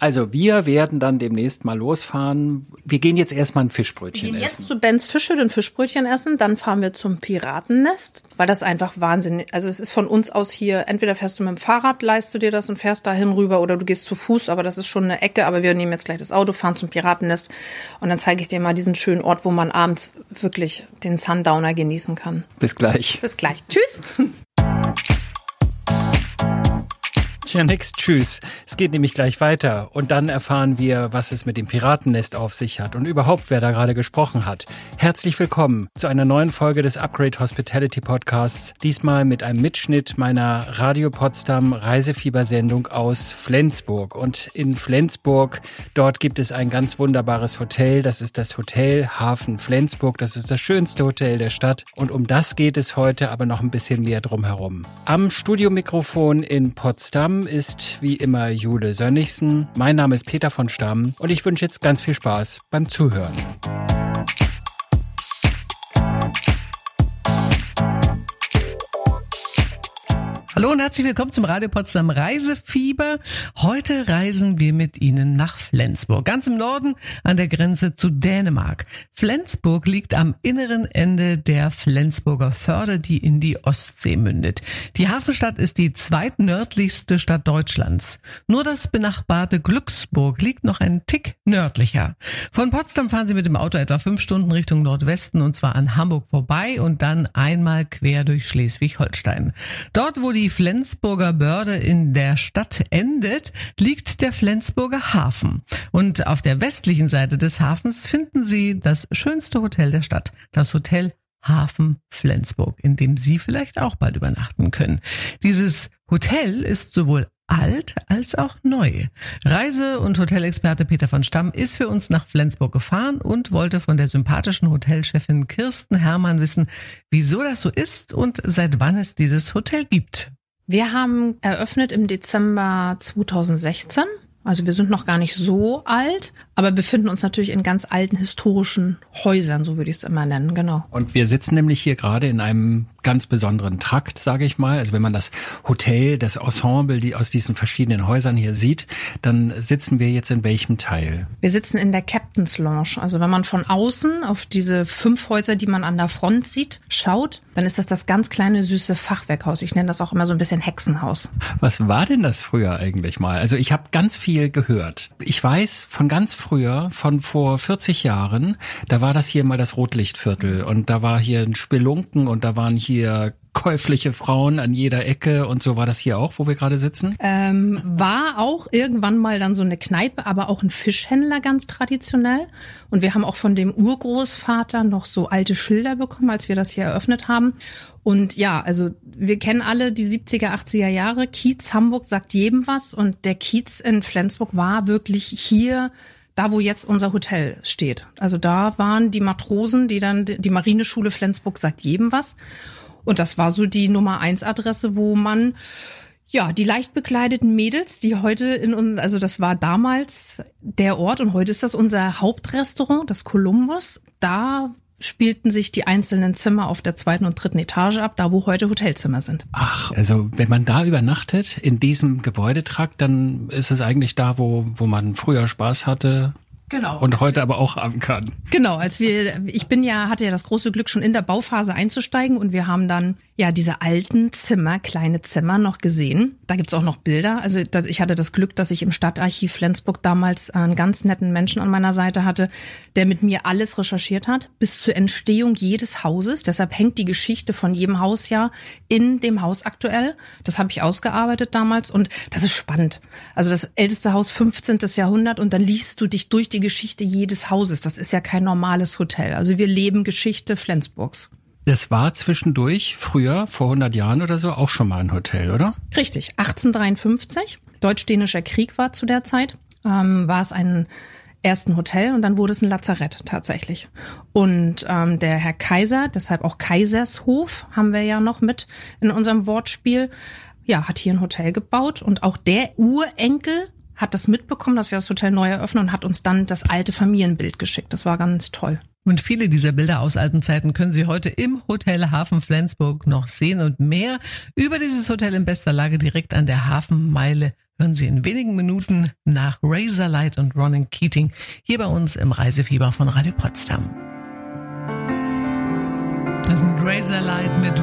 Also wir werden dann demnächst mal losfahren. Wir gehen jetzt erstmal ein Fischbrötchen Wir gehen essen. jetzt zu Ben's Fische, ein Fischbrötchen essen, dann fahren wir zum Piratennest, weil das einfach wahnsinnig, also es ist von uns aus hier, entweder fährst du mit dem Fahrrad, leist du dir das und fährst dahin rüber oder du gehst zu Fuß, aber das ist schon eine Ecke, aber wir nehmen jetzt gleich das Auto, fahren zum Piratennest und dann zeige ich dir mal diesen schönen Ort, wo man abends wirklich den Sundowner genießen kann. Bis gleich. Bis gleich. Tschüss. Tja, nix, tschüss. Es geht nämlich gleich weiter. Und dann erfahren wir, was es mit dem Piratennest auf sich hat und überhaupt, wer da gerade gesprochen hat. Herzlich willkommen zu einer neuen Folge des Upgrade Hospitality Podcasts. Diesmal mit einem Mitschnitt meiner Radio Potsdam Reisefiebersendung aus Flensburg. Und in Flensburg, dort gibt es ein ganz wunderbares Hotel. Das ist das Hotel Hafen Flensburg. Das ist das schönste Hotel der Stadt. Und um das geht es heute aber noch ein bisschen mehr drumherum. Am Studiomikrofon in Potsdam ist wie immer Jule Sönnigsen. Mein Name ist Peter von Stamm und ich wünsche jetzt ganz viel Spaß beim Zuhören. Hallo und herzlich willkommen zum Radio Potsdam Reisefieber. Heute reisen wir mit Ihnen nach Flensburg, ganz im Norden an der Grenze zu Dänemark. Flensburg liegt am inneren Ende der Flensburger Förde, die in die Ostsee mündet. Die Hafenstadt ist die zweitnördlichste Stadt Deutschlands. Nur das benachbarte Glücksburg liegt noch einen Tick nördlicher. Von Potsdam fahren Sie mit dem Auto etwa fünf Stunden Richtung Nordwesten und zwar an Hamburg vorbei und dann einmal quer durch Schleswig-Holstein. Dort, wo die Flensburger Börde in der Stadt endet, liegt der Flensburger Hafen. Und auf der westlichen Seite des Hafens finden Sie das schönste Hotel der Stadt, das Hotel Hafen Flensburg, in dem Sie vielleicht auch bald übernachten können. Dieses Hotel ist sowohl alt als auch neu. Reise- und Hotelexperte Peter von Stamm ist für uns nach Flensburg gefahren und wollte von der sympathischen Hotelchefin Kirsten Hermann wissen, wieso das so ist und seit wann es dieses Hotel gibt. Wir haben eröffnet im Dezember 2016. Also wir sind noch gar nicht so alt, aber befinden uns natürlich in ganz alten historischen Häusern, so würde ich es immer nennen, genau. Und wir sitzen nämlich hier gerade in einem ganz besonderen Trakt, sage ich mal. Also wenn man das Hotel, das Ensemble, die aus diesen verschiedenen Häusern hier sieht, dann sitzen wir jetzt in welchem Teil? Wir sitzen in der Captain's Lounge. Also wenn man von außen auf diese fünf Häuser, die man an der Front sieht, schaut, dann ist das das ganz kleine süße Fachwerkhaus. Ich nenne das auch immer so ein bisschen Hexenhaus. Was war denn das früher eigentlich mal? Also ich habe ganz viel gehört. Ich weiß von ganz früher, von vor 40 Jahren, da war das hier mal das Rotlichtviertel und da war hier ein Spelunken und da waren hier käufliche Frauen an jeder Ecke und so war das hier auch, wo wir gerade sitzen? Ähm, war auch irgendwann mal dann so eine Kneipe, aber auch ein Fischhändler ganz traditionell. Und wir haben auch von dem Urgroßvater noch so alte Schilder bekommen, als wir das hier eröffnet haben. Und ja, also wir kennen alle die 70er, 80er Jahre. Kiez Hamburg sagt jedem was und der Kiez in Flensburg war wirklich hier da wo jetzt unser Hotel steht. Also da waren die Matrosen, die dann die Marineschule Flensburg sagt jedem was. Und das war so die Nummer eins Adresse, wo man ja, die leicht bekleideten Mädels, die heute in uns, also das war damals der Ort und heute ist das unser Hauptrestaurant, das Columbus. Da spielten sich die einzelnen Zimmer auf der zweiten und dritten Etage ab, da wo heute Hotelzimmer sind. Ach, also wenn man da übernachtet, in diesem Gebäudetrakt, dann ist es eigentlich da, wo, wo man früher Spaß hatte, Genau. Und heute aber auch haben kann. Genau, als wir, ich bin ja, hatte ja das große Glück, schon in der Bauphase einzusteigen und wir haben dann ja diese alten Zimmer, kleine Zimmer noch gesehen. Da gibt's auch noch Bilder. Also ich hatte das Glück, dass ich im Stadtarchiv Flensburg damals einen ganz netten Menschen an meiner Seite hatte, der mit mir alles recherchiert hat, bis zur Entstehung jedes Hauses. Deshalb hängt die Geschichte von jedem Haus ja in dem Haus aktuell. Das habe ich ausgearbeitet damals und das ist spannend. Also das älteste Haus 15. Jahrhundert und dann liest du dich durch die Geschichte jedes Hauses. Das ist ja kein normales Hotel. Also wir leben Geschichte Flensburgs. Das war zwischendurch, früher, vor 100 Jahren oder so, auch schon mal ein Hotel, oder? Richtig, 1853. Deutsch-Dänischer Krieg war zu der Zeit. Ähm, war es ein ersten Hotel und dann wurde es ein Lazarett tatsächlich. Und ähm, der Herr Kaiser, deshalb auch Kaisershof, haben wir ja noch mit in unserem Wortspiel, ja, hat hier ein Hotel gebaut und auch der Urenkel hat das mitbekommen, dass wir das Hotel neu eröffnen und hat uns dann das alte Familienbild geschickt. Das war ganz toll. Und viele dieser Bilder aus alten Zeiten können Sie heute im Hotel Hafen Flensburg noch sehen und mehr über dieses Hotel in bester Lage direkt an der Hafenmeile hören Sie in wenigen Minuten nach Razorlight und Ronan Keating hier bei uns im Reisefieber von Radio Potsdam. Das ein Razorlight mit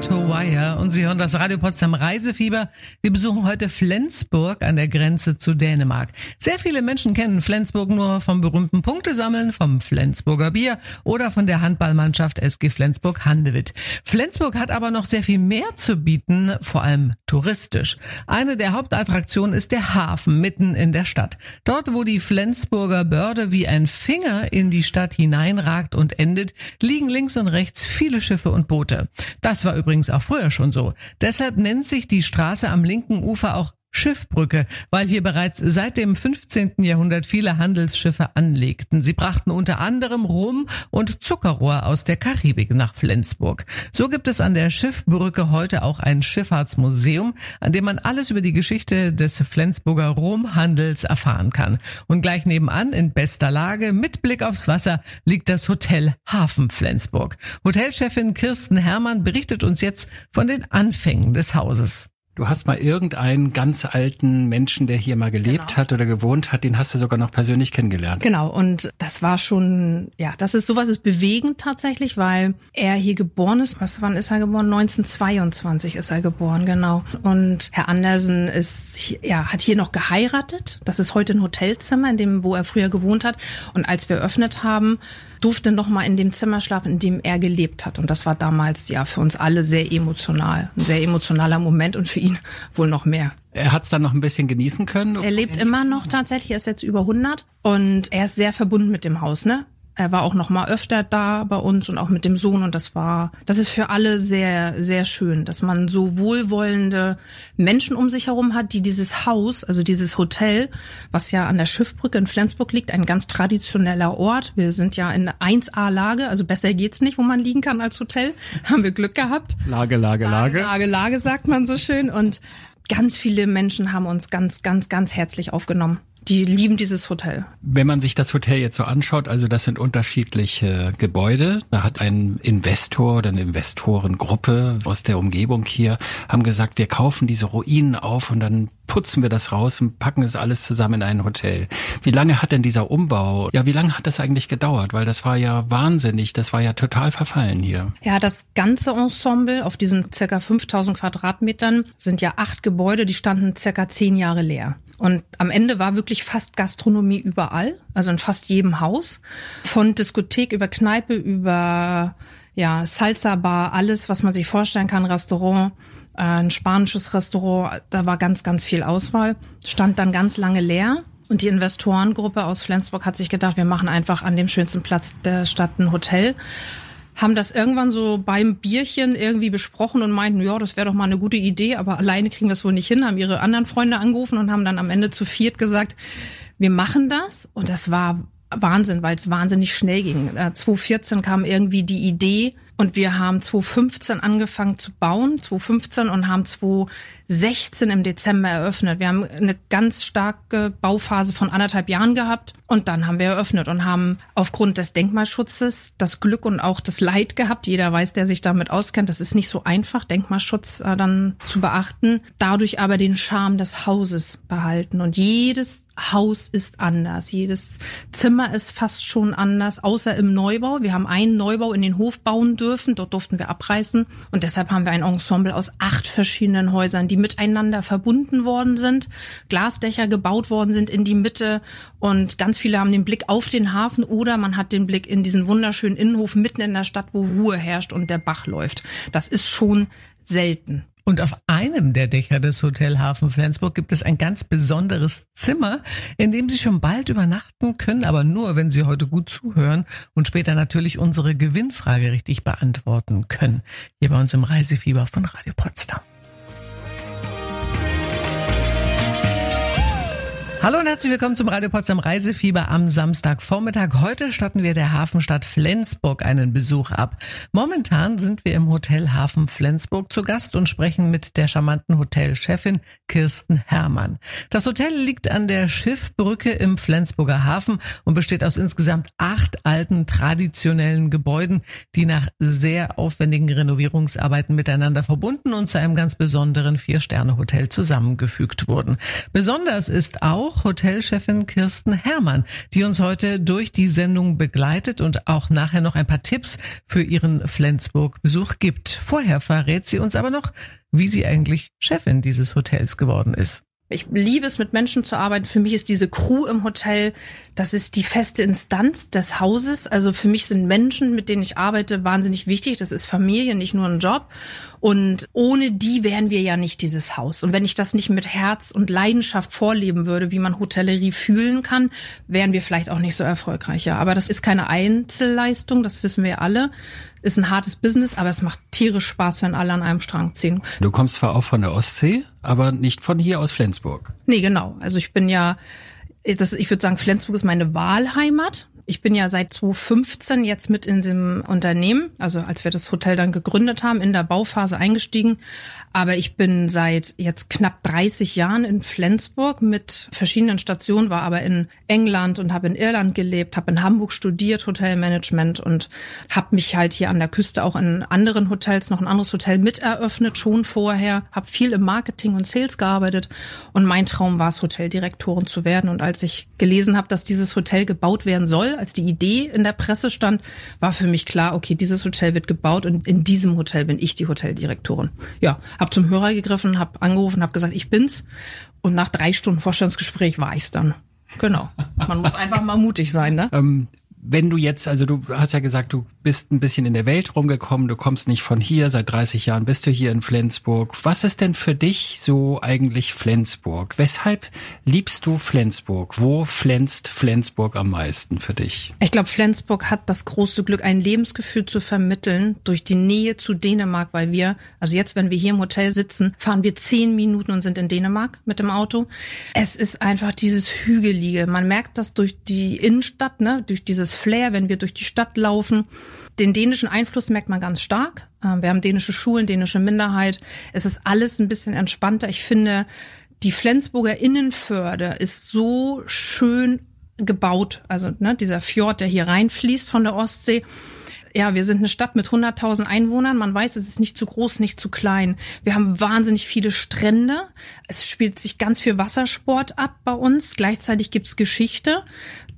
To Wire und Sie hören das Radio Potsdam Reisefieber. Wir besuchen heute Flensburg an der Grenze zu Dänemark. Sehr viele Menschen kennen Flensburg nur vom berühmten Punktesammeln, vom Flensburger Bier oder von der Handballmannschaft SG Flensburg Handewitt. Flensburg hat aber noch sehr viel mehr zu bieten, vor allem touristisch. Eine der Hauptattraktionen ist der Hafen mitten in der Stadt. Dort, wo die Flensburger Börde wie ein Finger in die Stadt hineinragt und endet, liegen links und rechts rechts viele Schiffe und Boote. Das war übrigens auch früher schon so. Deshalb nennt sich die Straße am linken Ufer auch Schiffbrücke, weil hier bereits seit dem 15. Jahrhundert viele Handelsschiffe anlegten. Sie brachten unter anderem Rum und Zuckerrohr aus der Karibik nach Flensburg. So gibt es an der Schiffbrücke heute auch ein Schifffahrtsmuseum, an dem man alles über die Geschichte des Flensburger Rumhandels erfahren kann. Und gleich nebenan in bester Lage mit Blick aufs Wasser liegt das Hotel Hafen Flensburg. Hotelchefin Kirsten Hermann berichtet uns jetzt von den Anfängen des Hauses. Du hast mal irgendeinen ganz alten Menschen, der hier mal gelebt genau. hat oder gewohnt hat, den hast du sogar noch persönlich kennengelernt. Genau, und das war schon, ja, das ist sowas ist bewegend tatsächlich, weil er hier geboren ist. Was, wann ist er geboren? 1922 ist er geboren, genau. Und Herr Andersen ist, ja, hat hier noch geheiratet. Das ist heute ein Hotelzimmer, in dem, wo er früher gewohnt hat. Und als wir eröffnet haben, durfte noch mal in dem Zimmer schlafen, in dem er gelebt hat. Und das war damals ja für uns alle sehr emotional, ein sehr emotionaler Moment und für ihn wohl noch mehr. Er hat es dann noch ein bisschen genießen können. Er lebt immer noch tatsächlich, er ist jetzt über 100 und er ist sehr verbunden mit dem Haus, ne? Er war auch noch mal öfter da bei uns und auch mit dem Sohn und das war, das ist für alle sehr, sehr schön, dass man so wohlwollende Menschen um sich herum hat, die dieses Haus, also dieses Hotel, was ja an der Schiffbrücke in Flensburg liegt, ein ganz traditioneller Ort. Wir sind ja in 1A-Lage, also besser geht's nicht, wo man liegen kann als Hotel. Haben wir Glück gehabt. Lage, Lage, Lage. Lage, Lage, sagt man so schön und ganz viele Menschen haben uns ganz, ganz, ganz herzlich aufgenommen die lieben dieses Hotel. Wenn man sich das Hotel jetzt so anschaut, also das sind unterschiedliche Gebäude. Da hat ein Investor oder eine Investorengruppe aus der Umgebung hier, haben gesagt, wir kaufen diese Ruinen auf und dann putzen wir das raus und packen es alles zusammen in ein Hotel. Wie lange hat denn dieser Umbau, ja, wie lange hat das eigentlich gedauert? Weil das war ja wahnsinnig, das war ja total verfallen hier. Ja, das ganze Ensemble auf diesen circa 5000 Quadratmetern sind ja acht Gebäude, die standen circa zehn Jahre leer. Und am Ende war wirklich fast Gastronomie überall, also in fast jedem Haus. Von Diskothek über Kneipe, über ja, Salsa-Bar, alles, was man sich vorstellen kann, Restaurant, äh, ein spanisches Restaurant, da war ganz, ganz viel Auswahl. Stand dann ganz lange leer. Und die Investorengruppe aus Flensburg hat sich gedacht, wir machen einfach an dem schönsten Platz der Stadt ein Hotel haben das irgendwann so beim Bierchen irgendwie besprochen und meinten, ja, das wäre doch mal eine gute Idee, aber alleine kriegen wir es wohl nicht hin, haben ihre anderen Freunde angerufen und haben dann am Ende zu viert gesagt, wir machen das. Und das war Wahnsinn, weil es wahnsinnig schnell ging. 2014 äh, kam irgendwie die Idee und wir haben 2015 angefangen zu bauen, 2015 und haben 2016 im Dezember eröffnet. Wir haben eine ganz starke Bauphase von anderthalb Jahren gehabt und dann haben wir eröffnet und haben aufgrund des Denkmalschutzes das Glück und auch das Leid gehabt. Jeder weiß, der sich damit auskennt, das ist nicht so einfach, Denkmalschutz äh, dann zu beachten. Dadurch aber den Charme des Hauses behalten und jedes Haus ist anders. Jedes Zimmer ist fast schon anders, außer im Neubau. Wir haben einen Neubau in den Hof bauen dürfen. Dort durften wir abreißen. Und deshalb haben wir ein Ensemble aus acht verschiedenen Häusern, die miteinander verbunden worden sind, Glasdächer gebaut worden sind in die Mitte. Und ganz viele haben den Blick auf den Hafen oder man hat den Blick in diesen wunderschönen Innenhof mitten in der Stadt, wo Ruhe herrscht und der Bach läuft. Das ist schon selten. Und auf einem der Dächer des Hotel Hafen Flensburg gibt es ein ganz besonderes Zimmer, in dem Sie schon bald übernachten können, aber nur, wenn Sie heute gut zuhören und später natürlich unsere Gewinnfrage richtig beantworten können. Hier bei uns im Reisefieber von Radio Potsdam. Hallo und herzlich willkommen zum Radio Potsdam Reisefieber am Samstagvormittag. Heute statten wir der Hafenstadt Flensburg einen Besuch ab. Momentan sind wir im Hotel Hafen Flensburg zu Gast und sprechen mit der charmanten Hotelchefin Kirsten Herrmann. Das Hotel liegt an der Schiffbrücke im Flensburger Hafen und besteht aus insgesamt acht alten traditionellen Gebäuden, die nach sehr aufwendigen Renovierungsarbeiten miteinander verbunden und zu einem ganz besonderen Vier-Sterne-Hotel zusammengefügt wurden. Besonders ist auch auch Hotelchefin Kirsten Herrmann, die uns heute durch die Sendung begleitet und auch nachher noch ein paar Tipps für ihren Flensburg-Besuch gibt. Vorher verrät sie uns aber noch, wie sie eigentlich Chefin dieses Hotels geworden ist. Ich liebe es, mit Menschen zu arbeiten. Für mich ist diese Crew im Hotel, das ist die feste Instanz des Hauses. Also für mich sind Menschen, mit denen ich arbeite, wahnsinnig wichtig. Das ist Familie, nicht nur ein Job. Und ohne die wären wir ja nicht dieses Haus. Und wenn ich das nicht mit Herz und Leidenschaft vorleben würde, wie man Hotellerie fühlen kann, wären wir vielleicht auch nicht so erfolgreich. Ja, aber das ist keine Einzelleistung, das wissen wir alle ist ein hartes Business, aber es macht tierisch Spaß, wenn alle an einem Strang ziehen. Du kommst zwar auch von der Ostsee, aber nicht von hier aus Flensburg. Nee, genau. Also ich bin ja, das, ich würde sagen, Flensburg ist meine Wahlheimat. Ich bin ja seit 2015 jetzt mit in dem Unternehmen, also als wir das Hotel dann gegründet haben, in der Bauphase eingestiegen. Aber ich bin seit jetzt knapp 30 Jahren in Flensburg mit verschiedenen Stationen, war aber in England und habe in Irland gelebt, habe in Hamburg studiert, Hotelmanagement und habe mich halt hier an der Küste auch in anderen Hotels, noch ein anderes Hotel mit eröffnet, schon vorher, habe viel im Marketing und Sales gearbeitet und mein Traum war es, Hoteldirektorin zu werden. Und als ich gelesen habe, dass dieses Hotel gebaut werden soll, als die Idee in der Presse stand, war für mich klar, okay, dieses Hotel wird gebaut und in diesem Hotel bin ich die Hoteldirektorin. Ja, habe zum Hörer gegriffen, habe angerufen, habe gesagt, ich bin's. Und nach drei Stunden Vorstandsgespräch war ich's dann. Genau. Man muss einfach mal mutig sein, ne? Ähm, wenn du jetzt, also du hast ja gesagt, du bist ein bisschen in der Welt rumgekommen, du kommst nicht von hier, seit 30 Jahren bist du hier in Flensburg. Was ist denn für dich so eigentlich Flensburg? Weshalb liebst du Flensburg? Wo flänzt Flensburg am meisten für dich? Ich glaube, Flensburg hat das große Glück, ein Lebensgefühl zu vermitteln durch die Nähe zu Dänemark, weil wir, also jetzt, wenn wir hier im Hotel sitzen, fahren wir zehn Minuten und sind in Dänemark mit dem Auto. Es ist einfach dieses Hügelige. Man merkt das durch die Innenstadt, ne, durch dieses Flair, wenn wir durch die Stadt laufen. Den dänischen Einfluss merkt man ganz stark. Ähm, wir haben dänische Schulen, dänische Minderheit. Es ist alles ein bisschen entspannter. Ich finde, die Flensburger Innenförde ist so schön gebaut. Also ne, dieser Fjord, der hier reinfließt von der Ostsee. Ja, wir sind eine Stadt mit 100.000 Einwohnern. Man weiß, es ist nicht zu groß, nicht zu klein. Wir haben wahnsinnig viele Strände. Es spielt sich ganz viel Wassersport ab bei uns. Gleichzeitig gibt's Geschichte.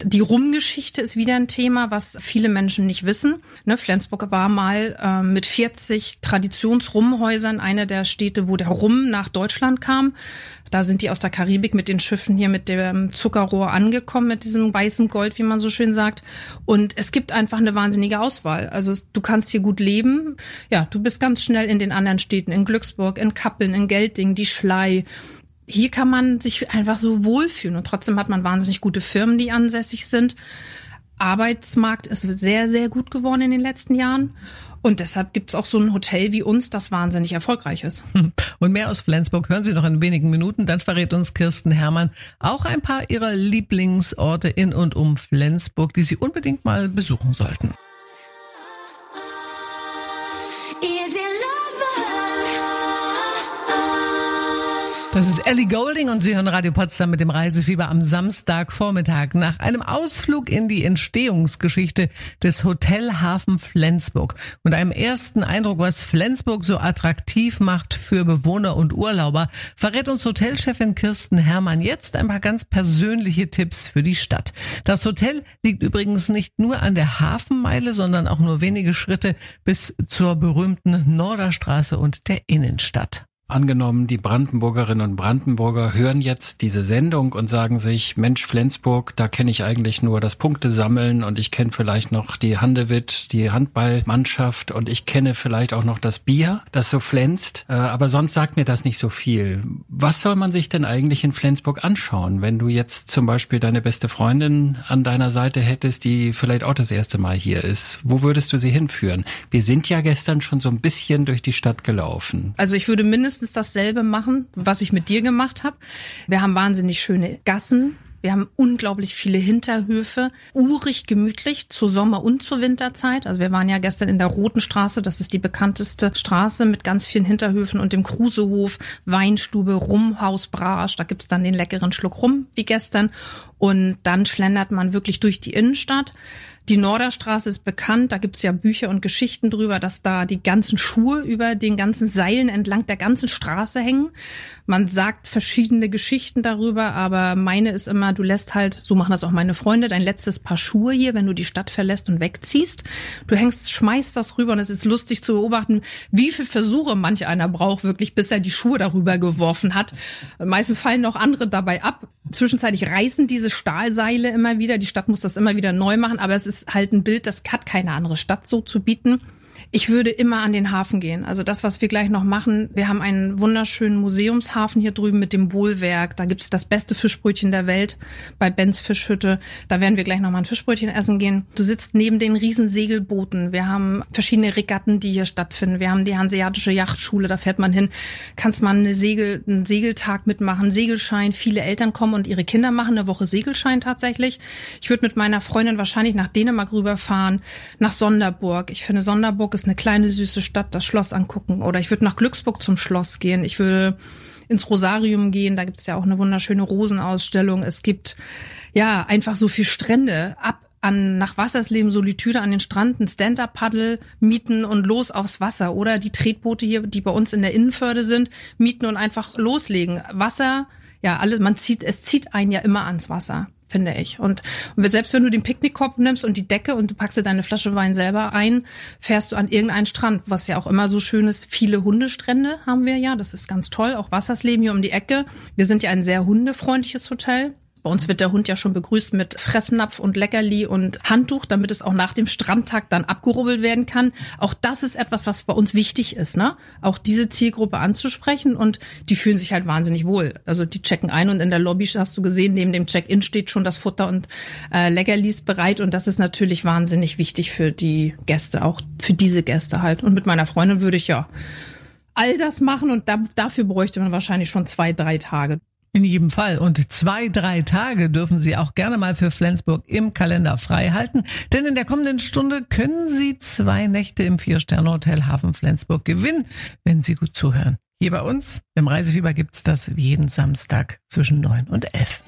Die Rumgeschichte ist wieder ein Thema, was viele Menschen nicht wissen. Ne, Flensburg war mal äh, mit 40 Traditionsrumhäusern eine der Städte, wo der Rum nach Deutschland kam. Da sind die aus der Karibik mit den Schiffen hier mit dem Zuckerrohr angekommen, mit diesem weißen Gold, wie man so schön sagt. Und es gibt einfach eine wahnsinnige Auswahl. Also du kannst hier gut leben. Ja, du bist ganz schnell in den anderen Städten, in Glücksburg, in Kappeln, in Gelting, die Schlei hier kann man sich einfach so wohlfühlen und trotzdem hat man wahnsinnig gute Firmen, die ansässig sind. Arbeitsmarkt ist sehr, sehr gut geworden in den letzten Jahren. Und deshalb gibt es auch so ein Hotel wie uns, das wahnsinnig erfolgreich ist. Und mehr aus Flensburg hören Sie noch in wenigen Minuten. Dann verrät uns Kirsten Herrmann auch ein paar ihrer Lieblingsorte in und um Flensburg, die Sie unbedingt mal besuchen sollten. Das ist Ellie Golding und Sie hören Radio Potsdam mit dem Reisefieber am Samstagvormittag. Nach einem Ausflug in die Entstehungsgeschichte des Hotelhafen Flensburg und einem ersten Eindruck, was Flensburg so attraktiv macht für Bewohner und Urlauber, verrät uns Hotelchefin Kirsten Herrmann jetzt ein paar ganz persönliche Tipps für die Stadt. Das Hotel liegt übrigens nicht nur an der Hafenmeile, sondern auch nur wenige Schritte bis zur berühmten Norderstraße und der Innenstadt. Angenommen, die Brandenburgerinnen und Brandenburger hören jetzt diese Sendung und sagen sich, Mensch, Flensburg, da kenne ich eigentlich nur das Punktesammeln und ich kenne vielleicht noch die Handewitt, die Handballmannschaft und ich kenne vielleicht auch noch das Bier, das so flänzt, äh, aber sonst sagt mir das nicht so viel. Was soll man sich denn eigentlich in Flensburg anschauen, wenn du jetzt zum Beispiel deine beste Freundin an deiner Seite hättest, die vielleicht auch das erste Mal hier ist? Wo würdest du sie hinführen? Wir sind ja gestern schon so ein bisschen durch die Stadt gelaufen. Also ich würde mindestens mindestens dasselbe machen, was ich mit dir gemacht habe. Wir haben wahnsinnig schöne Gassen. Wir haben unglaublich viele Hinterhöfe, urig gemütlich zur Sommer- und zur Winterzeit. Also wir waren ja gestern in der Roten Straße, das ist die bekannteste Straße mit ganz vielen Hinterhöfen und dem Krusehof, Weinstube, Rumhaus, Brasch. Da gibt's dann den leckeren Schluck Rum wie gestern. Und dann schlendert man wirklich durch die Innenstadt. Die Norderstraße ist bekannt, da gibt's ja Bücher und Geschichten drüber, dass da die ganzen Schuhe über den ganzen Seilen entlang der ganzen Straße hängen. Man sagt verschiedene Geschichten darüber, aber meine ist immer, du lässt halt, so machen das auch meine Freunde, dein letztes Paar Schuhe hier, wenn du die Stadt verlässt und wegziehst. Du hängst, schmeißt das rüber und es ist lustig zu beobachten, wie viel Versuche manch einer braucht, wirklich, bis er die Schuhe darüber geworfen hat. Meistens fallen noch andere dabei ab. Zwischenzeitlich reißen diese Stahlseile immer wieder. Die Stadt muss das immer wieder neu machen, aber es ist halt ein Bild, das hat keine andere Stadt so zu bieten. Ich würde immer an den Hafen gehen. Also das, was wir gleich noch machen. Wir haben einen wunderschönen Museumshafen hier drüben mit dem Bohlwerk. Da gibt's das beste Fischbrötchen der Welt bei Benz Fischhütte. Da werden wir gleich noch mal ein Fischbrötchen essen gehen. Du sitzt neben den riesen Segelbooten. Wir haben verschiedene Regatten, die hier stattfinden. Wir haben die Hanseatische Yachtschule. Da fährt man hin, kannst man eine Segel, einen Segeltag mitmachen, Segelschein. Viele Eltern kommen und ihre Kinder machen eine Woche Segelschein tatsächlich. Ich würde mit meiner Freundin wahrscheinlich nach Dänemark rüberfahren, nach Sonderburg. Ich finde Sonderburg ist eine kleine süße Stadt, das Schloss angucken. Oder ich würde nach Glücksburg zum Schloss gehen. Ich würde ins Rosarium gehen. Da gibt es ja auch eine wunderschöne Rosenausstellung. Es gibt ja einfach so viel Strände. Ab an nach Wassersleben Solitude an den Stranden Stand-up-Paddle mieten und los aufs Wasser oder die Tretboote hier, die bei uns in der Innenförde sind, mieten und einfach loslegen. Wasser, ja, alles, man zieht, es zieht einen ja immer ans Wasser finde ich. Und, und selbst wenn du den Picknickkorb nimmst und die Decke und du packst dir deine Flasche Wein selber ein, fährst du an irgendeinen Strand, was ja auch immer so schön ist. Viele Hundestrände haben wir ja, das ist ganz toll. Auch Wassersleben hier um die Ecke. Wir sind ja ein sehr hundefreundliches Hotel. Bei uns wird der Hund ja schon begrüßt mit Fressnapf und Leckerli und Handtuch, damit es auch nach dem Strandtag dann abgerubbelt werden kann. Auch das ist etwas, was bei uns wichtig ist, ne? Auch diese Zielgruppe anzusprechen und die fühlen sich halt wahnsinnig wohl. Also die checken ein und in der Lobby hast du gesehen, neben dem Check-in steht schon das Futter und äh, Leckerlis bereit und das ist natürlich wahnsinnig wichtig für die Gäste, auch für diese Gäste halt. Und mit meiner Freundin würde ich ja all das machen und da, dafür bräuchte man wahrscheinlich schon zwei, drei Tage. In jedem Fall. Und zwei, drei Tage dürfen Sie auch gerne mal für Flensburg im Kalender frei halten. Denn in der kommenden Stunde können Sie zwei Nächte im Vier-Sterne-Hotel Hafen Flensburg gewinnen, wenn Sie gut zuhören. Hier bei uns im Reisefieber gibt's das jeden Samstag zwischen neun und elf.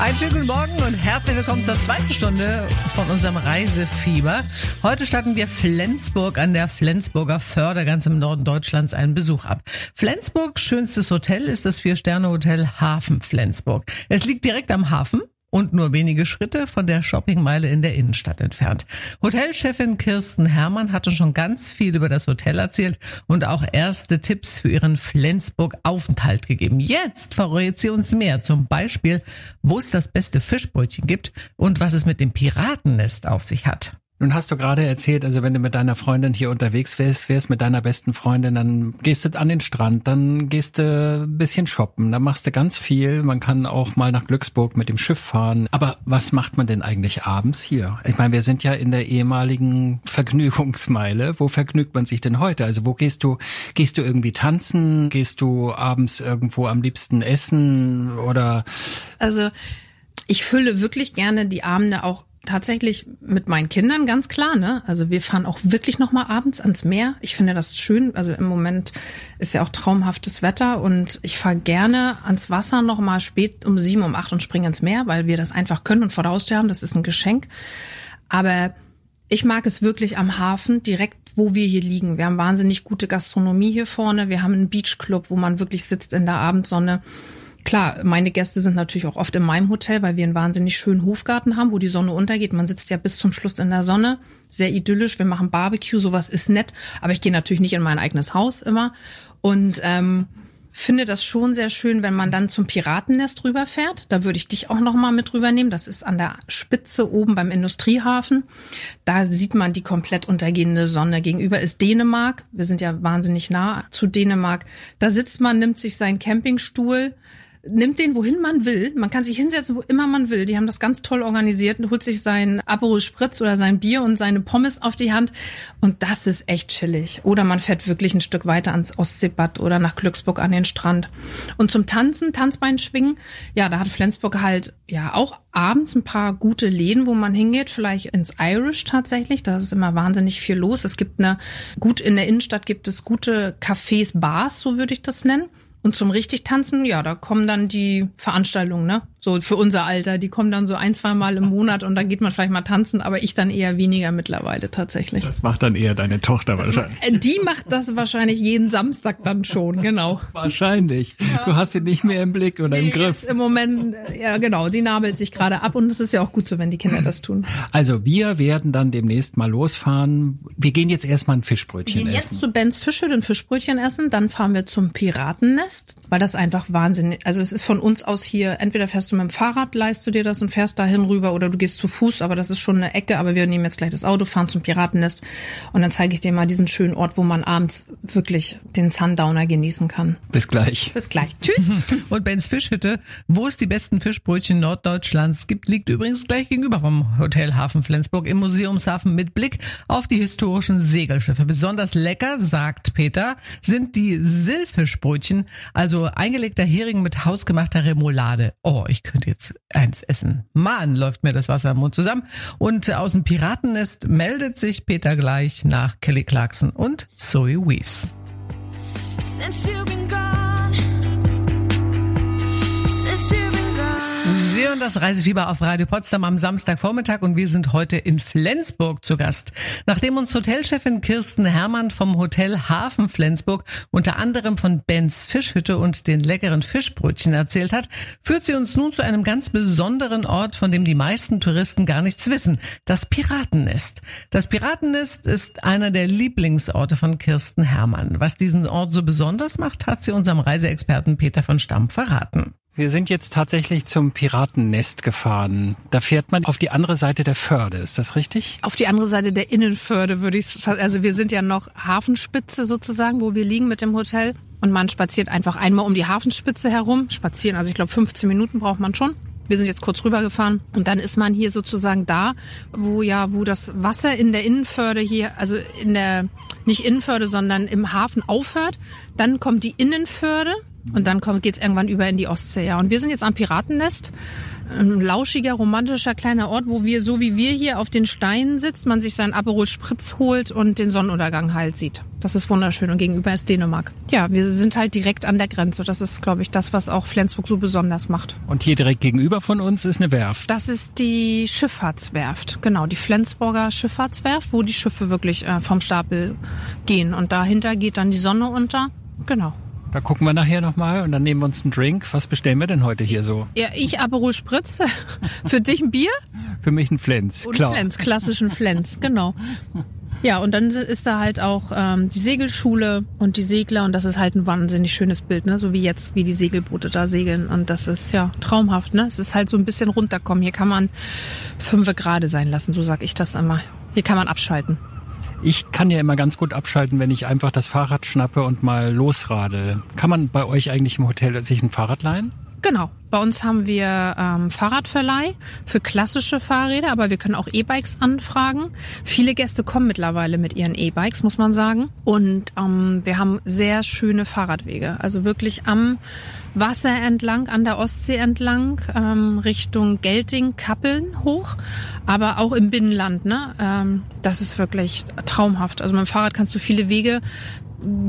Einen schönen guten Morgen und herzlich willkommen zur zweiten Stunde von unserem Reisefieber. Heute starten wir Flensburg an der Flensburger Förde ganz im Norden Deutschlands einen Besuch ab. Flensburg schönstes Hotel ist das Vier-Sterne-Hotel Hafen Flensburg. Es liegt direkt am Hafen und nur wenige Schritte von der Shoppingmeile in der Innenstadt entfernt. Hotelchefin Kirsten Herrmann hatte schon ganz viel über das Hotel erzählt und auch erste Tipps für ihren Flensburg-Aufenthalt gegeben. Jetzt verrät sie uns mehr, zum Beispiel, wo es das beste Fischbrötchen gibt und was es mit dem Piratennest auf sich hat. Nun hast du gerade erzählt, also wenn du mit deiner Freundin hier unterwegs wärst, wärst mit deiner besten Freundin, dann gehst du an den Strand, dann gehst du ein bisschen shoppen, dann machst du ganz viel. Man kann auch mal nach Glücksburg mit dem Schiff fahren. Aber was macht man denn eigentlich abends hier? Ich meine, wir sind ja in der ehemaligen Vergnügungsmeile. Wo vergnügt man sich denn heute? Also wo gehst du, gehst du irgendwie tanzen? Gehst du abends irgendwo am liebsten essen oder? Also, ich fülle wirklich gerne die Abende auch tatsächlich mit meinen Kindern ganz klar, ne? Also wir fahren auch wirklich noch mal abends ans Meer. Ich finde das schön. Also im Moment ist ja auch traumhaftes Wetter und ich fahre gerne ans Wasser noch mal spät um sieben, um acht und springe ins Meer, weil wir das einfach können und vor haben. Das ist ein Geschenk. Aber ich mag es wirklich am Hafen, direkt wo wir hier liegen. Wir haben wahnsinnig gute Gastronomie hier vorne. Wir haben einen Beachclub, wo man wirklich sitzt in der Abendsonne. Klar, meine Gäste sind natürlich auch oft in meinem Hotel, weil wir einen wahnsinnig schönen Hofgarten haben, wo die Sonne untergeht. Man sitzt ja bis zum Schluss in der Sonne. Sehr idyllisch. Wir machen Barbecue, sowas ist nett. Aber ich gehe natürlich nicht in mein eigenes Haus immer. Und ähm, finde das schon sehr schön, wenn man dann zum Piratennest rüberfährt. Da würde ich dich auch noch mal mit rübernehmen. Das ist an der Spitze oben beim Industriehafen. Da sieht man die komplett untergehende Sonne. Gegenüber ist Dänemark. Wir sind ja wahnsinnig nah zu Dänemark. Da sitzt man, nimmt sich seinen Campingstuhl, nimmt den, wohin man will. Man kann sich hinsetzen, wo immer man will. Die haben das ganz toll organisiert und holt sich sein Aperol Spritz oder sein Bier und seine Pommes auf die Hand. Und das ist echt chillig. Oder man fährt wirklich ein Stück weiter ans Ostseebad oder nach Glücksburg an den Strand. Und zum Tanzen, Tanzbein schwingen, ja, da hat Flensburg halt ja auch abends ein paar gute Läden, wo man hingeht, vielleicht ins Irish tatsächlich. Da ist immer wahnsinnig viel los. Es gibt eine, gut in der Innenstadt gibt es gute Cafés, Bars, so würde ich das nennen. Und zum richtig tanzen, ja, da kommen dann die Veranstaltungen, ne? So für unser Alter, die kommen dann so ein, zwei Mal im Monat und dann geht man vielleicht mal tanzen, aber ich dann eher weniger mittlerweile tatsächlich. Das macht dann eher deine Tochter das wahrscheinlich. Macht, äh, die macht das wahrscheinlich jeden Samstag dann schon, genau. Wahrscheinlich. Ja. Du hast sie nicht mehr im Blick oder nee, im Griff. Im Moment, äh, ja genau, die nabelt sich gerade ab und es ist ja auch gut so, wenn die Kinder das tun. Also wir werden dann demnächst mal losfahren. Wir gehen jetzt erstmal ein Fischbrötchen essen. Wir gehen essen. jetzt zu Ben's Fische, ein Fischbrötchen essen, dann fahren wir zum Piratennest, weil das einfach wahnsinnig, also es ist von uns aus hier, entweder fährst du mit dem Fahrrad leist du dir das und fährst dahin rüber oder du gehst zu Fuß, aber das ist schon eine Ecke, aber wir nehmen jetzt gleich das Auto, fahren zum Piratennest und dann zeige ich dir mal diesen schönen Ort, wo man abends wirklich den Sundowner genießen kann. Bis gleich. Bis gleich. Tschüss. und Ben's Fischhütte, wo es die besten Fischbrötchen Norddeutschlands gibt, liegt übrigens gleich gegenüber vom Hotel Hafen Flensburg im Museumshafen mit Blick auf die historischen Segelschiffe. Besonders lecker, sagt Peter, sind die Silfischbrötchen, also eingelegter Hering mit hausgemachter Remoulade. Oh, ich könnte jetzt eins essen. Mann, läuft mir das Wasser im Mund zusammen. Und aus dem Piratennest meldet sich Peter gleich nach Kelly Clarkson und Zoe Wees. Hören das Reisefieber auf Radio Potsdam am Samstagvormittag und wir sind heute in Flensburg zu Gast. Nachdem uns Hotelchefin Kirsten Hermann vom Hotel Hafen Flensburg unter anderem von Bens Fischhütte und den leckeren Fischbrötchen erzählt hat, führt sie uns nun zu einem ganz besonderen Ort, von dem die meisten Touristen gar nichts wissen. Das Piratennest. Das Piratennest ist einer der Lieblingsorte von Kirsten Hermann. Was diesen Ort so besonders macht, hat sie unserem Reiseexperten Peter von Stamm verraten. Wir sind jetzt tatsächlich zum Piratennest gefahren. Da fährt man auf die andere Seite der Förde, ist das richtig? Auf die andere Seite der Innenförde würde ich also wir sind ja noch Hafenspitze sozusagen, wo wir liegen mit dem Hotel und man spaziert einfach einmal um die Hafenspitze herum, spazieren, also ich glaube 15 Minuten braucht man schon. Wir sind jetzt kurz rübergefahren und dann ist man hier sozusagen da, wo ja, wo das Wasser in der Innenförde hier, also in der, nicht Innenförde, sondern im Hafen aufhört. Dann kommt die Innenförde und dann geht es irgendwann über in die Ostsee. Ja. Und wir sind jetzt am Piratennest. Ein lauschiger, romantischer kleiner Ort, wo wir, so wie wir hier auf den Steinen sitzt, man sich seinen Aperol Spritz holt und den Sonnenuntergang halt sieht. Das ist wunderschön und gegenüber ist Dänemark. Ja, wir sind halt direkt an der Grenze. Das ist, glaube ich, das, was auch Flensburg so besonders macht. Und hier direkt gegenüber von uns ist eine Werft. Das ist die Schifffahrtswerft. Genau, die Flensburger Schifffahrtswerft, wo die Schiffe wirklich äh, vom Stapel gehen. Und dahinter geht dann die Sonne unter. Genau. Da gucken wir nachher nochmal und dann nehmen wir uns einen Drink. Was bestellen wir denn heute hier so? Ja, ich Aperol Spritz. Für dich ein Bier? Für mich ein Flens, und klar. Flens, klassischen Flens, genau. Ja, und dann ist da halt auch ähm, die Segelschule und die Segler und das ist halt ein wahnsinnig schönes Bild, ne? So wie jetzt, wie die Segelboote da segeln. Und das ist ja traumhaft, ne? Es ist halt so ein bisschen runterkommen. Hier kann man fünfe Grade sein lassen, so sag ich das immer. Hier kann man abschalten. Ich kann ja immer ganz gut abschalten, wenn ich einfach das Fahrrad schnappe und mal losrade. Kann man bei euch eigentlich im Hotel sich ein Fahrrad leihen? Genau. Bei uns haben wir ähm, Fahrradverleih für klassische Fahrräder, aber wir können auch E-Bikes anfragen. Viele Gäste kommen mittlerweile mit ihren E-Bikes, muss man sagen. Und ähm, wir haben sehr schöne Fahrradwege. Also wirklich am Wasser entlang, an der Ostsee entlang, ähm, Richtung Gelting, Kappeln hoch, aber auch im Binnenland. Ne? Ähm, das ist wirklich traumhaft. Also mit dem Fahrrad kannst du viele Wege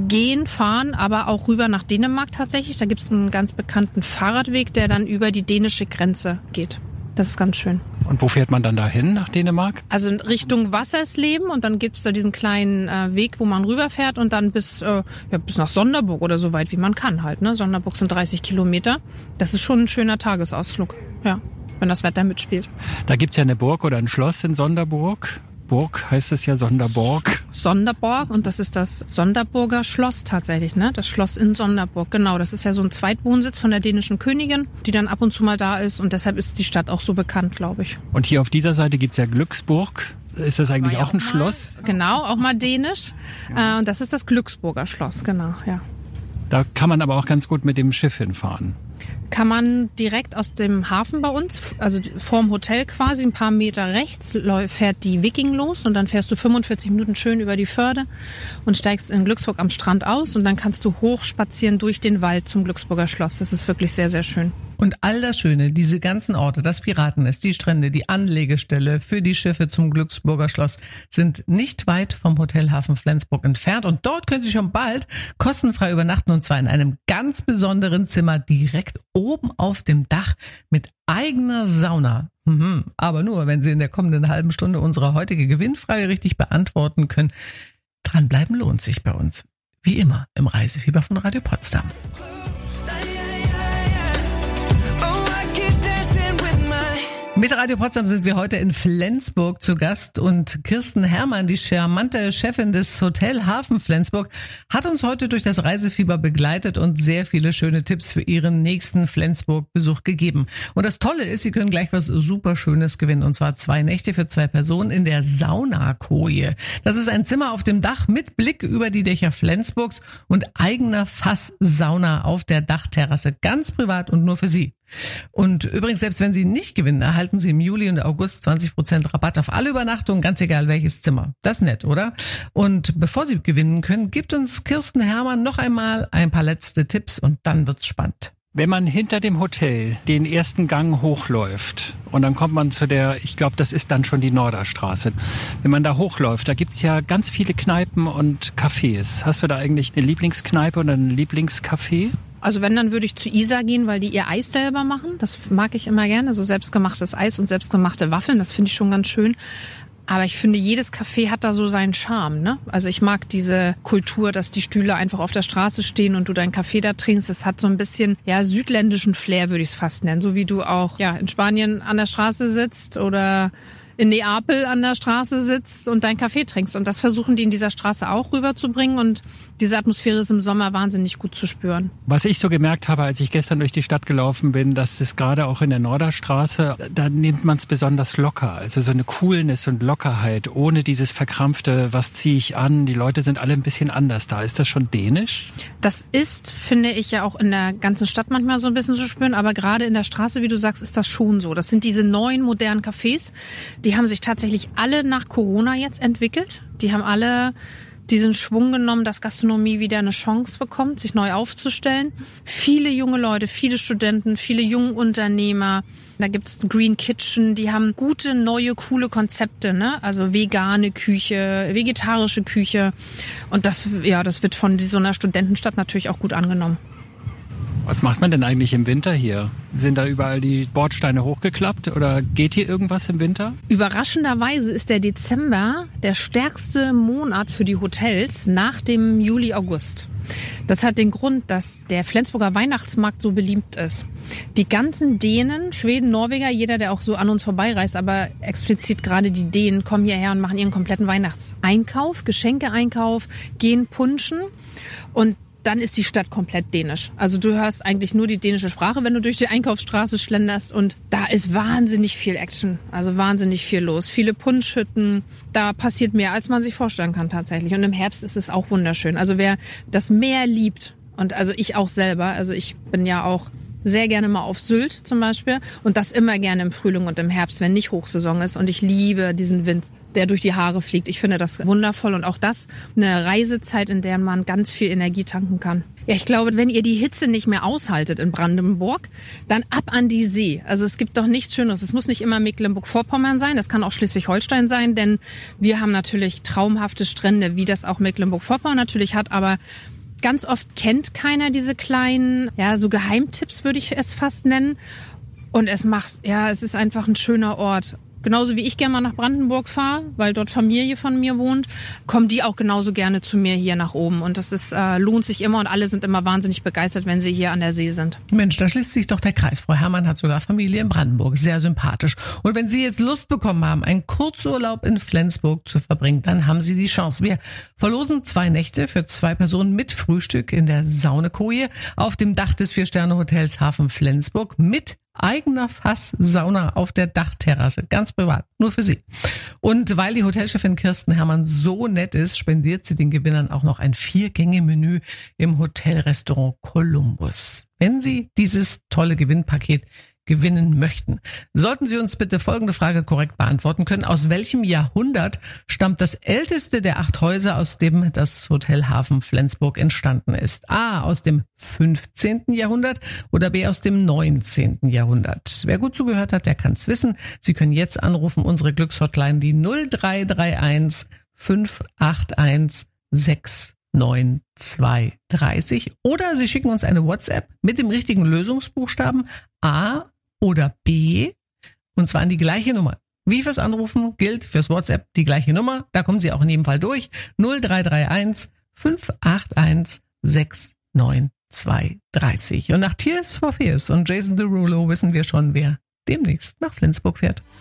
gehen, fahren, aber auch rüber nach Dänemark tatsächlich. Da gibt es einen ganz bekannten Fahrradweg, der dann über die dänische Grenze geht. Das ist ganz schön. Und wo fährt man dann dahin nach Dänemark? Also in Richtung Wassersleben und dann gibt's da diesen kleinen äh, Weg, wo man rüberfährt und dann bis, äh, ja, bis nach Sonderburg oder so weit wie man kann halt. Ne? Sonderburg sind 30 Kilometer. Das ist schon ein schöner Tagesausflug, ja, wenn das Wetter mitspielt. Da gibt's ja eine Burg oder ein Schloss in Sonderburg. Burg heißt es ja Sonderburg. Sonderburg und das ist das Sonderburger Schloss tatsächlich, ne? Das Schloss in Sonderburg, genau. Das ist ja so ein Zweitwohnsitz von der dänischen Königin, die dann ab und zu mal da ist und deshalb ist die Stadt auch so bekannt, glaube ich. Und hier auf dieser Seite gibt's ja Glücksburg. Ist das eigentlich auch, auch, ein mal, Schloss? Genau, auch mal dänisch. Ja. Äh, und das ist das Glücksburger Schloss, genau, ja. Da kann man aber auch ganz gut mit dem Schiff hinfahren kann man direkt aus dem Hafen bei uns, also vorm Hotel quasi, ein paar Meter rechts, fährt die Viking los und dann fährst du 45 Minuten schön über die Förde und steigst in Glücksburg am Strand aus und dann kannst du hochspazieren durch den Wald zum Glücksburger Schloss. Das ist wirklich sehr, sehr schön. Und all das Schöne, diese ganzen Orte, das Piratennest, die Strände, die Anlegestelle für die Schiffe zum Glücksburger Schloss sind nicht weit vom Hotelhafen Flensburg entfernt. Und dort können Sie schon bald kostenfrei übernachten und zwar in einem ganz besonderen Zimmer direkt oben auf dem Dach mit eigener Sauna. Mhm. Aber nur, wenn Sie in der kommenden halben Stunde unsere heutige Gewinnfrage richtig beantworten können. Dranbleiben lohnt sich bei uns. Wie immer im Reisefieber von Radio Potsdam. Mit Radio Potsdam sind wir heute in Flensburg zu Gast und Kirsten Herrmann, die charmante Chefin des Hotel Hafen Flensburg, hat uns heute durch das Reisefieber begleitet und sehr viele schöne Tipps für ihren nächsten Flensburg-Besuch gegeben. Und das Tolle ist, Sie können gleich was super Schönes gewinnen und zwar zwei Nächte für zwei Personen in der Saunakoje. Das ist ein Zimmer auf dem Dach mit Blick über die Dächer Flensburgs und eigener Fasssauna auf der Dachterrasse, ganz privat und nur für Sie. Und übrigens, selbst wenn Sie nicht gewinnen, erhalten Sie im Juli und August 20 Prozent Rabatt auf alle Übernachtungen, ganz egal welches Zimmer. Das ist nett, oder? Und bevor Sie gewinnen können, gibt uns Kirsten Hermann noch einmal ein paar letzte Tipps und dann wird's spannend. Wenn man hinter dem Hotel den ersten Gang hochläuft und dann kommt man zu der, ich glaube, das ist dann schon die Norderstraße. Wenn man da hochläuft, da gibt's ja ganz viele Kneipen und Cafés. Hast du da eigentlich eine Lieblingskneipe oder ein Lieblingscafé? Also wenn, dann würde ich zu Isa gehen, weil die ihr Eis selber machen. Das mag ich immer gerne. So selbstgemachtes Eis und selbstgemachte Waffeln, das finde ich schon ganz schön. Aber ich finde, jedes Café hat da so seinen Charme. Ne? Also ich mag diese Kultur, dass die Stühle einfach auf der Straße stehen und du deinen Kaffee da trinkst. Es hat so ein bisschen ja südländischen Flair, würde ich es fast nennen. So wie du auch ja in Spanien an der Straße sitzt oder in Neapel an der Straße sitzt und deinen Kaffee trinkst. Und das versuchen die in dieser Straße auch rüberzubringen. Und diese Atmosphäre ist im Sommer wahnsinnig gut zu spüren. Was ich so gemerkt habe, als ich gestern durch die Stadt gelaufen bin, dass es gerade auch in der Norderstraße, da nimmt man es besonders locker. Also so eine Coolness und Lockerheit, ohne dieses verkrampfte, was ziehe ich an. Die Leute sind alle ein bisschen anders da. Ist das schon dänisch? Das ist, finde ich, ja auch in der ganzen Stadt manchmal so ein bisschen zu spüren. Aber gerade in der Straße, wie du sagst, ist das schon so. Das sind diese neuen modernen Cafés, die haben sich tatsächlich alle nach Corona jetzt entwickelt. Die haben alle diesen Schwung genommen, dass Gastronomie wieder eine Chance bekommt, sich neu aufzustellen. Viele junge Leute, viele Studenten, viele junge Unternehmer. Da gibt's Green Kitchen, die haben gute, neue, coole Konzepte, ne? Also vegane Küche, vegetarische Küche. Und das, ja, das wird von so einer Studentenstadt natürlich auch gut angenommen. Was macht man denn eigentlich im Winter hier? Sind da überall die Bordsteine hochgeklappt oder geht hier irgendwas im Winter? Überraschenderweise ist der Dezember der stärkste Monat für die Hotels nach dem Juli, August. Das hat den Grund, dass der Flensburger Weihnachtsmarkt so beliebt ist. Die ganzen Dänen, Schweden, Norweger, jeder, der auch so an uns vorbeireist, aber explizit gerade die Dänen, kommen hierher und machen ihren kompletten Weihnachtseinkauf, Geschenkeeinkauf, gehen punschen. Und dann ist die Stadt komplett dänisch. Also du hörst eigentlich nur die dänische Sprache, wenn du durch die Einkaufsstraße schlenderst und da ist wahnsinnig viel Action, also wahnsinnig viel los. Viele Punschhütten, da passiert mehr, als man sich vorstellen kann tatsächlich. Und im Herbst ist es auch wunderschön. Also wer das Meer liebt und also ich auch selber, also ich bin ja auch sehr gerne mal auf Sylt zum Beispiel und das immer gerne im Frühling und im Herbst, wenn nicht Hochsaison ist und ich liebe diesen Wind der durch die Haare fliegt. Ich finde das wundervoll und auch das eine Reisezeit, in der man ganz viel Energie tanken kann. Ja, ich glaube, wenn ihr die Hitze nicht mehr aushaltet in Brandenburg, dann ab an die See. Also es gibt doch nichts Schönes. Es muss nicht immer Mecklenburg-Vorpommern sein, das kann auch Schleswig-Holstein sein, denn wir haben natürlich traumhafte Strände, wie das auch Mecklenburg-Vorpommern natürlich hat, aber ganz oft kennt keiner diese kleinen, ja, so Geheimtipps würde ich es fast nennen. Und es macht, ja, es ist einfach ein schöner Ort. Genauso wie ich gerne mal nach Brandenburg fahre, weil dort Familie von mir wohnt, kommen die auch genauso gerne zu mir hier nach oben. Und das ist, äh, lohnt sich immer und alle sind immer wahnsinnig begeistert, wenn sie hier an der See sind. Mensch, da schließt sich doch der Kreis. Frau Herrmann hat sogar Familie in Brandenburg. Sehr sympathisch. Und wenn Sie jetzt Lust bekommen haben, einen Kurzurlaub in Flensburg zu verbringen, dann haben Sie die Chance. Wir verlosen zwei Nächte für zwei Personen mit Frühstück in der Saunekoje auf dem Dach des Vier-Sterne-Hotels Hafen Flensburg mit eigener Fasssauna auf der Dachterrasse. Ganz privat. Nur für Sie. Und weil die Hotelchefin Kirsten Hermann so nett ist, spendiert sie den Gewinnern auch noch ein Vier-Gänge-Menü im Hotelrestaurant Columbus. Wenn Sie dieses tolle Gewinnpaket gewinnen möchten. Sollten Sie uns bitte folgende Frage korrekt beantworten können. Aus welchem Jahrhundert stammt das älteste der acht Häuser, aus dem das Hotel Hafen Flensburg entstanden ist? A. Aus dem 15. Jahrhundert oder B. Aus dem 19. Jahrhundert? Wer gut zugehört hat, der kann es wissen. Sie können jetzt anrufen, unsere Glückshotline, die 0331 581 69230 oder Sie schicken uns eine WhatsApp mit dem richtigen Lösungsbuchstaben A oder B und zwar an die gleiche Nummer. Wie fürs Anrufen gilt fürs WhatsApp die gleiche Nummer. Da kommen Sie auch in jedem Fall durch. 0331 581 69230. Und nach Tears for Fears und Jason Derulo wissen wir schon, wer demnächst nach Flensburg fährt.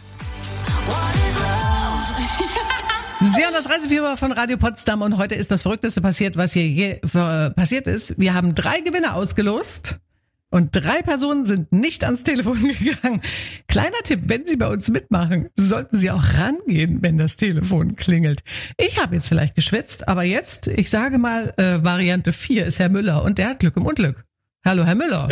Sie haben das Reisefieber von Radio Potsdam und heute ist das Verrückteste passiert, was hier je äh, passiert ist. Wir haben drei Gewinner ausgelost. Und drei Personen sind nicht ans Telefon gegangen. Kleiner Tipp, wenn Sie bei uns mitmachen, sollten Sie auch rangehen, wenn das Telefon klingelt. Ich habe jetzt vielleicht geschwitzt, aber jetzt, ich sage mal, äh, Variante 4 ist Herr Müller und der hat Glück im Unglück. Hallo, Herr Müller.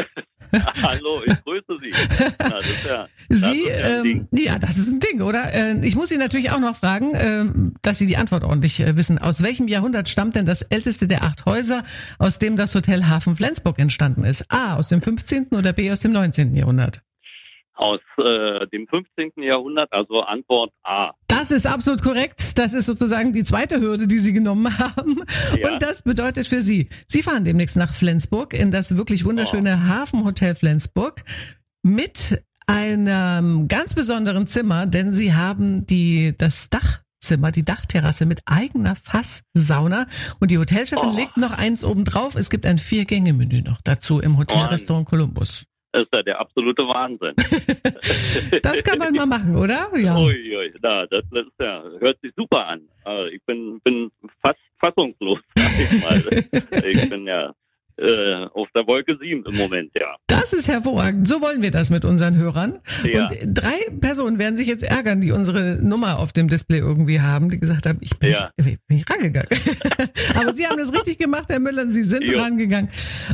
Hallo, ich grüße Sie. Ja, das ja, Sie, ja, ähm, ja, das ist ein Ding, oder? Äh, ich muss Sie natürlich auch noch fragen, äh, dass Sie die Antwort ordentlich äh, wissen. Aus welchem Jahrhundert stammt denn das älteste der acht Häuser, aus dem das Hotel Hafen Flensburg entstanden ist? A, aus dem 15. oder B, aus dem 19. Jahrhundert? aus äh, dem 15. Jahrhundert, also Antwort A. Das ist absolut korrekt. Das ist sozusagen die zweite Hürde, die Sie genommen haben. Ja. Und das bedeutet für Sie, Sie fahren demnächst nach Flensburg in das wirklich wunderschöne oh. Hafenhotel Flensburg mit einem ganz besonderen Zimmer, denn Sie haben die, das Dach Zimmer, die Dachterrasse mit eigener Fasssauna. Und die Hotelchefin oh. legt noch eins oben drauf. Es gibt ein Vier-Gänge-Menü noch dazu im Hotelrestaurant Columbus. Das ist ja der absolute Wahnsinn. das kann man mal machen, oder? Ja. Ui, ui, da, das, das ja, hört sich super an. Also ich bin, bin fast fassungslos, sag ich mal. ich bin ja äh, auf der Wolke 7 im Moment, ja. Das ist hervorragend. So wollen wir das mit unseren Hörern. Ja. Und drei Personen werden sich jetzt ärgern, die unsere Nummer auf dem Display irgendwie haben, die gesagt haben, ich bin, ja. ich, bin ich rangegangen. Aber Sie haben das richtig gemacht, Herr Müller, Sie sind jo. rangegangen.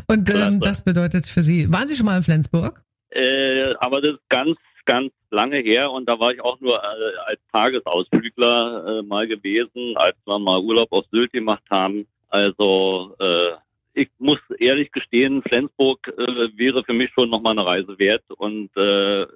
Und ähm, das bedeutet für Sie, waren Sie schon mal in Flensburg? Äh, aber das ist ganz ganz lange her und da war ich auch nur äh, als Tagesausflügler äh, mal gewesen, als wir mal Urlaub auf Sylt gemacht haben. Also äh, ich muss ehrlich gestehen, Flensburg äh, wäre für mich schon nochmal eine Reise wert und äh,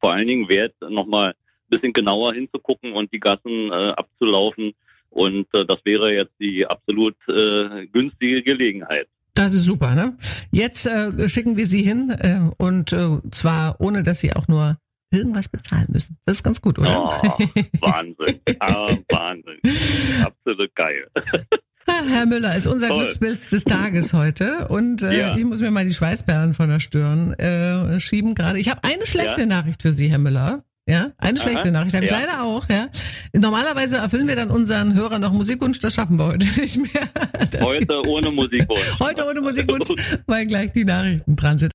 vor allen Dingen wert, nochmal ein bisschen genauer hinzugucken und die Gassen äh, abzulaufen. Und äh, das wäre jetzt die absolut äh, günstige Gelegenheit. Das ist super, ne? Jetzt äh, schicken wir Sie hin äh, und äh, zwar ohne, dass Sie auch nur irgendwas bezahlen müssen. Das ist ganz gut, oder? Oh, Wahnsinn. ah, Wahnsinn. Absolut geil. Herr Müller ist unser Toll. Glücksbild des Tages heute und äh, ja. ich muss mir mal die Schweißperlen von der Stirn äh, schieben gerade. Ich habe eine schlechte ja. Nachricht für Sie, Herr Müller. Ja, eine Aha. schlechte Nachricht habe ich ja. leider auch. Ja, normalerweise erfüllen wir dann unseren Hörern noch Musikwunsch. Das schaffen wir heute nicht mehr. Das heute ohne Musikwunsch. Heute ohne Musikwunsch, weil gleich die Nachrichten dran sind.